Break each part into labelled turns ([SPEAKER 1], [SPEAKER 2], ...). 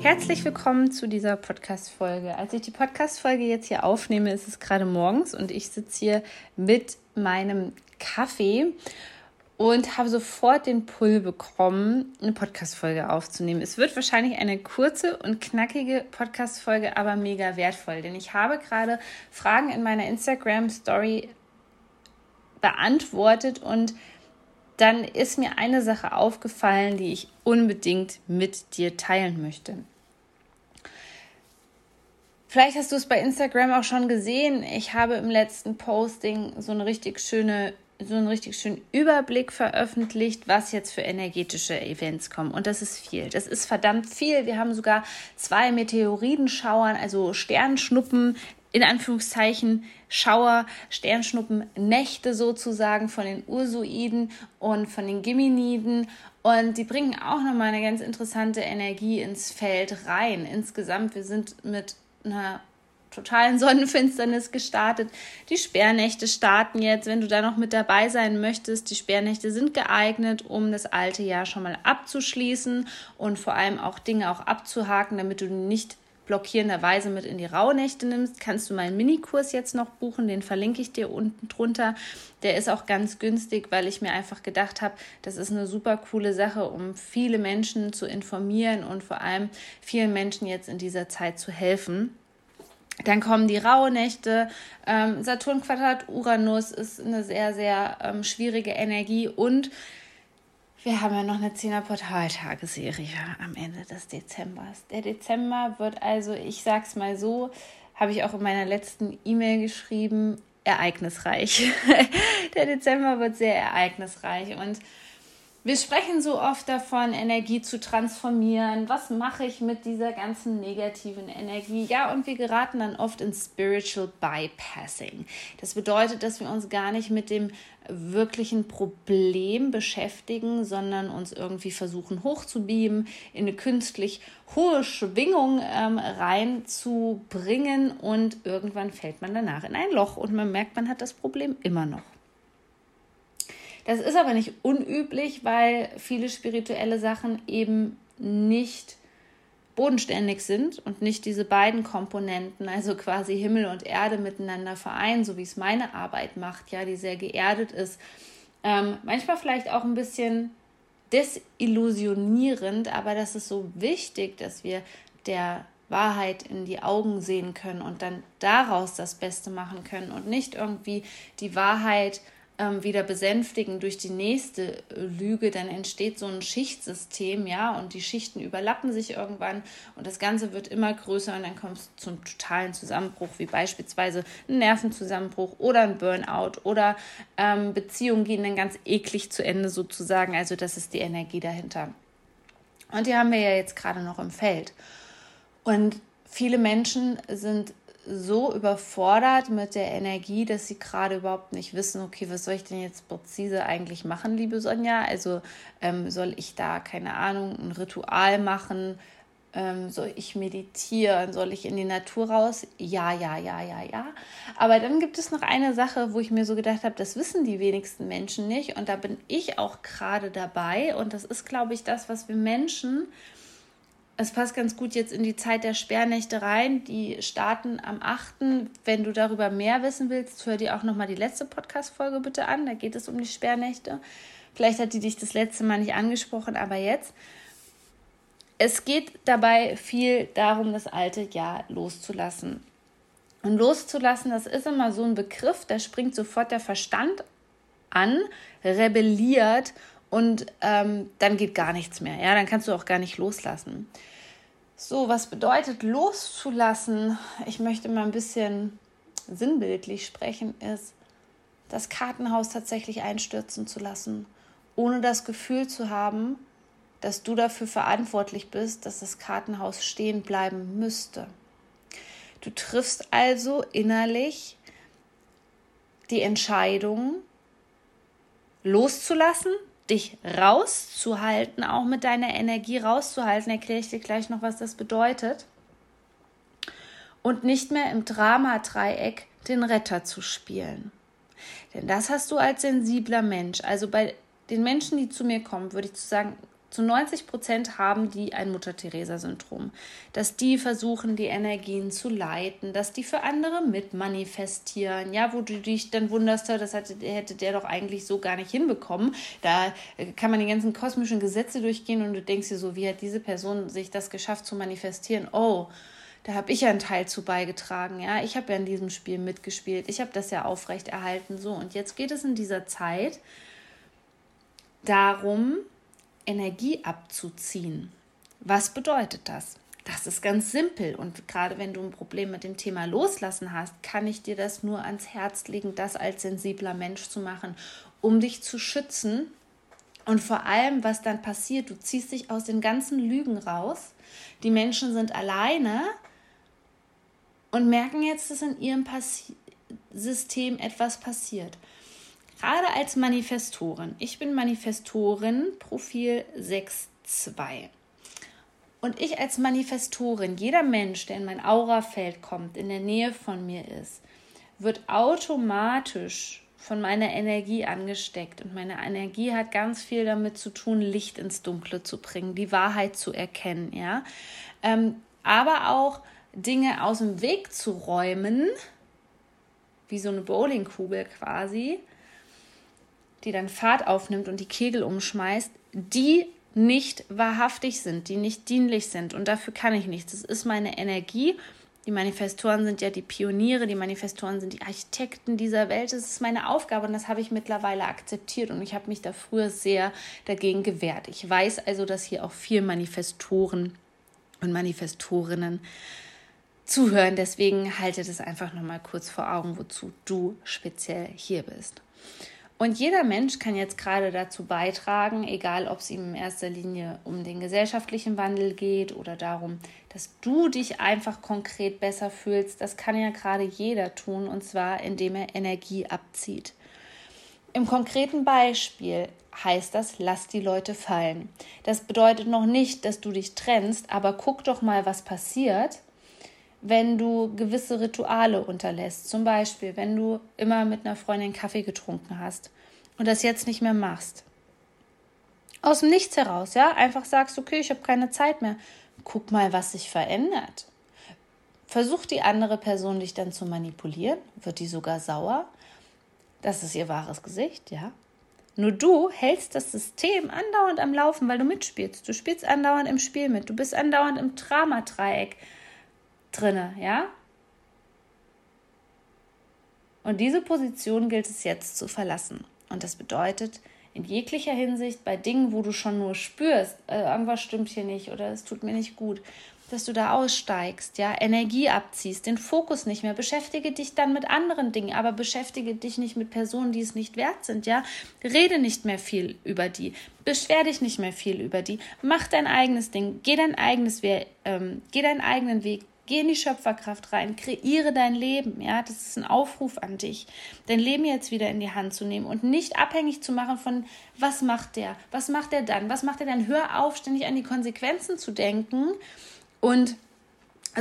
[SPEAKER 1] Herzlich willkommen zu dieser Podcast-Folge. Als ich die Podcast-Folge jetzt hier aufnehme, ist es gerade morgens und ich sitze hier mit meinem Kaffee und habe sofort den Pull bekommen, eine Podcast-Folge aufzunehmen. Es wird wahrscheinlich eine kurze und knackige Podcast-Folge, aber mega wertvoll, denn ich habe gerade Fragen in meiner Instagram-Story beantwortet und dann ist mir eine Sache aufgefallen, die ich unbedingt mit dir teilen möchte. Vielleicht hast du es bei Instagram auch schon gesehen. Ich habe im letzten Posting so eine richtig schöne so einen richtig schönen Überblick veröffentlicht, was jetzt für energetische Events kommen. Und das ist viel. Das ist verdammt viel. Wir haben sogar zwei Meteoritenschauern, also Sternschnuppen, in Anführungszeichen Schauer, Sternschnuppen, Nächte sozusagen von den Ursuiden und von den Geminiden. Und die bringen auch nochmal eine ganz interessante Energie ins Feld rein. Insgesamt, wir sind mit einer totalen Sonnenfinsternis gestartet. Die Sperrnächte starten jetzt, wenn du da noch mit dabei sein möchtest. Die Sperrnächte sind geeignet, um das alte Jahr schon mal abzuschließen und vor allem auch Dinge auch abzuhaken, damit du nicht blockierenderweise mit in die Rauhnächte nimmst, kannst du meinen Minikurs jetzt noch buchen. Den verlinke ich dir unten drunter. Der ist auch ganz günstig, weil ich mir einfach gedacht habe, das ist eine super coole Sache, um viele Menschen zu informieren und vor allem vielen Menschen jetzt in dieser Zeit zu helfen. Dann kommen die Rauhnächte. Ähm, Saturn Quadrat Uranus ist eine sehr, sehr ähm, schwierige Energie und wir haben ja noch eine 10er Portaltageserie am Ende des Dezembers. Der Dezember wird also, ich sag's mal so, habe ich auch in meiner letzten E-Mail geschrieben, ereignisreich. Der Dezember wird sehr ereignisreich und wir sprechen so oft davon, Energie zu transformieren. Was mache ich mit dieser ganzen negativen Energie? Ja, und wir geraten dann oft in Spiritual Bypassing. Das bedeutet, dass wir uns gar nicht mit dem wirklichen Problem beschäftigen, sondern uns irgendwie versuchen hochzubeamen, in eine künstlich hohe Schwingung ähm, reinzubringen und irgendwann fällt man danach in ein Loch und man merkt, man hat das Problem immer noch. Das ist aber nicht unüblich, weil viele spirituelle Sachen eben nicht bodenständig sind und nicht diese beiden Komponenten, also quasi Himmel und Erde miteinander vereinen, so wie es meine Arbeit macht, ja, die sehr geerdet ist. Ähm, manchmal vielleicht auch ein bisschen desillusionierend, aber das ist so wichtig, dass wir der Wahrheit in die Augen sehen können und dann daraus das Beste machen können und nicht irgendwie die Wahrheit ähm, wieder besänftigen durch die nächste Lüge, dann entsteht so ein Schichtsystem, ja, und die Schichten überlappen sich irgendwann und das Ganze wird immer größer und dann kommt es zum totalen Zusammenbruch, wie beispielsweise ein Nervenzusammenbruch oder ein Burnout oder ähm, Beziehungen gehen dann ganz eklig zu Ende sozusagen. Also das ist die Energie dahinter. Und die haben wir ja jetzt gerade noch im Feld. Und viele Menschen sind so überfordert mit der Energie, dass sie gerade überhaupt nicht wissen, okay, was soll ich denn jetzt präzise eigentlich machen, liebe Sonja? Also ähm, soll ich da, keine Ahnung, ein Ritual machen? Ähm, soll ich meditieren? Soll ich in die Natur raus? Ja, ja, ja, ja, ja. Aber dann gibt es noch eine Sache, wo ich mir so gedacht habe, das wissen die wenigsten Menschen nicht. Und da bin ich auch gerade dabei. Und das ist, glaube ich, das, was wir Menschen es passt ganz gut jetzt in die Zeit der Sperrnächte rein. Die starten am 8. Wenn du darüber mehr wissen willst, hör dir auch nochmal die letzte Podcast-Folge bitte an. Da geht es um die Sperrnächte. Vielleicht hat die dich das letzte Mal nicht angesprochen, aber jetzt. Es geht dabei viel darum, das alte Jahr loszulassen. Und loszulassen, das ist immer so ein Begriff, da springt sofort der Verstand an, rebelliert und ähm, dann geht gar nichts mehr. Ja, dann kannst du auch gar nicht loslassen. So, was bedeutet loszulassen? Ich möchte mal ein bisschen sinnbildlich sprechen, ist, das Kartenhaus tatsächlich einstürzen zu lassen, ohne das Gefühl zu haben, dass du dafür verantwortlich bist, dass das Kartenhaus stehen bleiben müsste. Du triffst also innerlich die Entscheidung, loszulassen, dich rauszuhalten, auch mit deiner Energie rauszuhalten. Erkläre ich dir gleich noch, was das bedeutet. Und nicht mehr im Dramadreieck den Retter zu spielen. Denn das hast du als sensibler Mensch. Also bei den Menschen, die zu mir kommen, würde ich zu sagen, zu 90 Prozent haben die ein Mutter-Theresa-Syndrom. Dass die versuchen, die Energien zu leiten, dass die für andere mitmanifestieren. Ja, wo du dich dann wunderst, das hätte, hätte der doch eigentlich so gar nicht hinbekommen. Da äh, kann man die ganzen kosmischen Gesetze durchgehen und du denkst dir so, wie hat diese Person sich das geschafft zu manifestieren? Oh, da habe ich ja einen Teil zu beigetragen. Ja, ich habe ja in diesem Spiel mitgespielt. Ich habe das ja aufrechterhalten. So, und jetzt geht es in dieser Zeit darum, Energie abzuziehen. Was bedeutet das? Das ist ganz simpel und gerade wenn du ein Problem mit dem Thema Loslassen hast, kann ich dir das nur ans Herz legen, das als sensibler Mensch zu machen, um dich zu schützen und vor allem, was dann passiert, du ziehst dich aus den ganzen Lügen raus. Die Menschen sind alleine und merken jetzt, dass in ihrem Passi System etwas passiert. Gerade als Manifestorin. Ich bin Manifestorin, Profil 6.2. Und ich als Manifestorin, jeder Mensch, der in mein Aurafeld kommt, in der Nähe von mir ist, wird automatisch von meiner Energie angesteckt. Und meine Energie hat ganz viel damit zu tun, Licht ins Dunkle zu bringen, die Wahrheit zu erkennen, ja. Ähm, aber auch Dinge aus dem Weg zu räumen, wie so eine Bowlingkugel quasi, die dann Fahrt aufnimmt und die Kegel umschmeißt, die nicht wahrhaftig sind, die nicht dienlich sind. Und dafür kann ich nichts. Das ist meine Energie. Die Manifestoren sind ja die Pioniere, die Manifestoren sind die Architekten dieser Welt. Das ist meine Aufgabe und das habe ich mittlerweile akzeptiert und ich habe mich da früher sehr dagegen gewehrt. Ich weiß also, dass hier auch vier Manifestoren und Manifestorinnen zuhören. Deswegen halte das einfach nochmal kurz vor Augen, wozu du speziell hier bist. Und jeder Mensch kann jetzt gerade dazu beitragen, egal ob es ihm in erster Linie um den gesellschaftlichen Wandel geht oder darum, dass du dich einfach konkret besser fühlst. Das kann ja gerade jeder tun und zwar indem er Energie abzieht. Im konkreten Beispiel heißt das, lass die Leute fallen. Das bedeutet noch nicht, dass du dich trennst, aber guck doch mal, was passiert, wenn du gewisse Rituale unterlässt. Zum Beispiel, wenn du immer mit einer Freundin Kaffee getrunken hast und das jetzt nicht mehr machst. Aus dem Nichts heraus, ja, einfach sagst, okay, ich habe keine Zeit mehr. Guck mal, was sich verändert. Versucht die andere Person dich dann zu manipulieren, wird die sogar sauer. Das ist ihr wahres Gesicht, ja. Nur du hältst das System andauernd am Laufen, weil du mitspielst. Du spielst andauernd im Spiel mit. Du bist andauernd im Dramadreieck drinne, ja? Und diese Position gilt es jetzt zu verlassen. Und das bedeutet, in jeglicher Hinsicht bei Dingen, wo du schon nur spürst, äh, irgendwas stimmt hier nicht oder es tut mir nicht gut, dass du da aussteigst, ja, Energie abziehst, den Fokus nicht mehr, beschäftige dich dann mit anderen Dingen, aber beschäftige dich nicht mit Personen, die es nicht wert sind, ja, rede nicht mehr viel über die, beschwer dich nicht mehr viel über die, mach dein eigenes Ding, geh dein eigenes, ähm, geh deinen eigenen Weg, Geh in die Schöpferkraft rein, kreiere dein Leben. Ja, das ist ein Aufruf an dich, dein Leben jetzt wieder in die Hand zu nehmen und nicht abhängig zu machen von, was macht der, was macht der dann, was macht er dann. Hör auf, ständig an die Konsequenzen zu denken und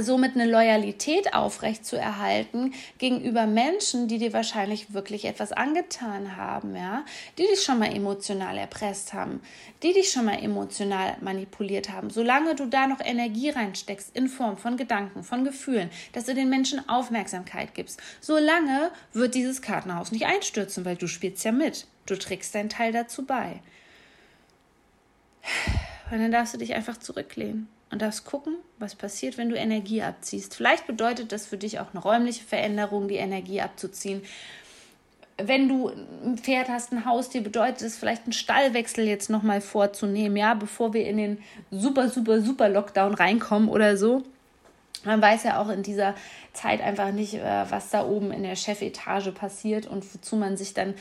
[SPEAKER 1] somit eine Loyalität aufrechtzuerhalten gegenüber Menschen, die dir wahrscheinlich wirklich etwas angetan haben, ja, die dich schon mal emotional erpresst haben, die dich schon mal emotional manipuliert haben. Solange du da noch Energie reinsteckst in Form von Gedanken, von Gefühlen, dass du den Menschen Aufmerksamkeit gibst, solange wird dieses Kartenhaus nicht einstürzen, weil du spielst ja mit. Du trägst deinen Teil dazu bei. Und dann darfst du dich einfach zurücklehnen und darfst gucken, was passiert, wenn du Energie abziehst. Vielleicht bedeutet das für dich auch eine räumliche Veränderung, die Energie abzuziehen. Wenn du ein Pferd hast, ein Haustier, bedeutet es vielleicht einen Stallwechsel jetzt nochmal vorzunehmen, ja, bevor wir in den super, super, super Lockdown reinkommen oder so. Man weiß ja auch in dieser Zeit einfach nicht, äh, was da oben in der Chefetage passiert und wozu man sich dann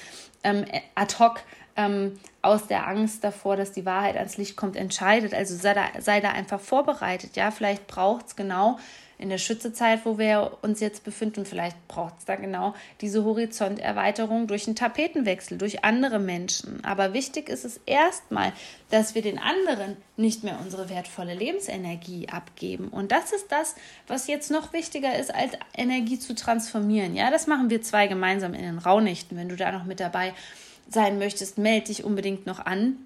[SPEAKER 1] ähm, ad hoc ähm, aus der Angst davor, dass die Wahrheit ans Licht kommt, entscheidet. Also sei da, sei da einfach vorbereitet. Ja, vielleicht braucht es genau in der Schützezeit, wo wir uns jetzt befinden, vielleicht braucht es da genau diese Horizonterweiterung durch einen Tapetenwechsel, durch andere Menschen. Aber wichtig ist es erstmal, dass wir den anderen nicht mehr unsere wertvolle Lebensenergie abgeben. Und das ist das, was jetzt noch wichtiger ist, als Energie zu transformieren. Ja, das machen wir zwei gemeinsam in den Raunichten. Wenn du da noch mit dabei sein möchtest, melde dich unbedingt noch an.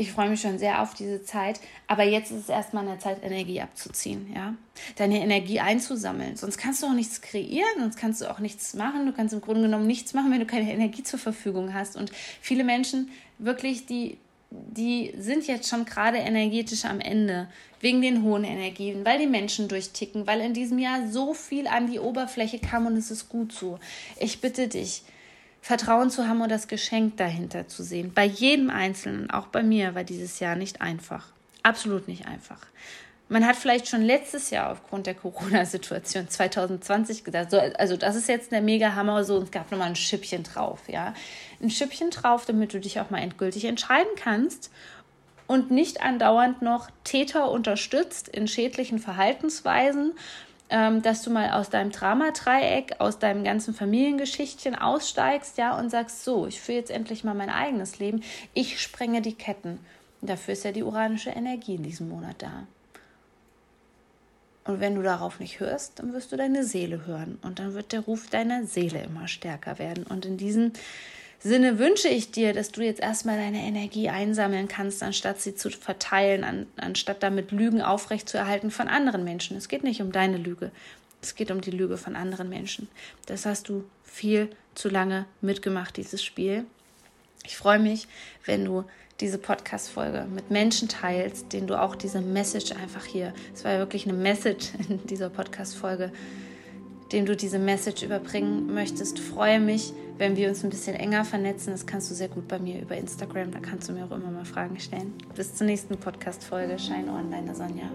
[SPEAKER 1] Ich freue mich schon sehr auf diese Zeit, aber jetzt ist es erstmal eine Zeit, Energie abzuziehen, ja. Deine Energie einzusammeln. Sonst kannst du auch nichts kreieren, sonst kannst du auch nichts machen. Du kannst im Grunde genommen nichts machen, wenn du keine Energie zur Verfügung hast. Und viele Menschen wirklich, die, die sind jetzt schon gerade energetisch am Ende, wegen den hohen Energien, weil die Menschen durchticken, weil in diesem Jahr so viel an die Oberfläche kam und es ist gut so. Ich bitte dich, Vertrauen zu haben und das Geschenk dahinter zu sehen. Bei jedem Einzelnen, auch bei mir, war dieses Jahr nicht einfach. Absolut nicht einfach. Man hat vielleicht schon letztes Jahr aufgrund der Corona-Situation 2020 gesagt, so, also das ist jetzt der Mega-Hammer, so, und es gab nochmal ein Schippchen drauf, ja. Ein Schippchen drauf, damit du dich auch mal endgültig entscheiden kannst und nicht andauernd noch Täter unterstützt in schädlichen Verhaltensweisen dass du mal aus deinem Dramadreieck, aus deinem ganzen Familiengeschichtchen aussteigst, ja, und sagst, so, ich führe jetzt endlich mal mein eigenes Leben. Ich sprenge die Ketten. Und dafür ist ja die uranische Energie in diesem Monat da. Und wenn du darauf nicht hörst, dann wirst du deine Seele hören. Und dann wird der Ruf deiner Seele immer stärker werden. Und in diesem Sinne wünsche ich dir, dass du jetzt erstmal deine Energie einsammeln kannst, anstatt sie zu verteilen, an, anstatt damit Lügen aufrechtzuerhalten von anderen Menschen. Es geht nicht um deine Lüge, es geht um die Lüge von anderen Menschen. Das hast du viel zu lange mitgemacht, dieses Spiel. Ich freue mich, wenn du diese Podcast-Folge mit Menschen teilst, denen du auch diese Message einfach hier, es war ja wirklich eine Message in dieser Podcast-Folge, dem du diese Message überbringen möchtest. Freue mich, wenn wir uns ein bisschen enger vernetzen. Das kannst du sehr gut bei mir über Instagram. Da kannst du mir auch immer mal Fragen stellen. Bis zur nächsten Podcast-Folge. Shine On, deine Sonja.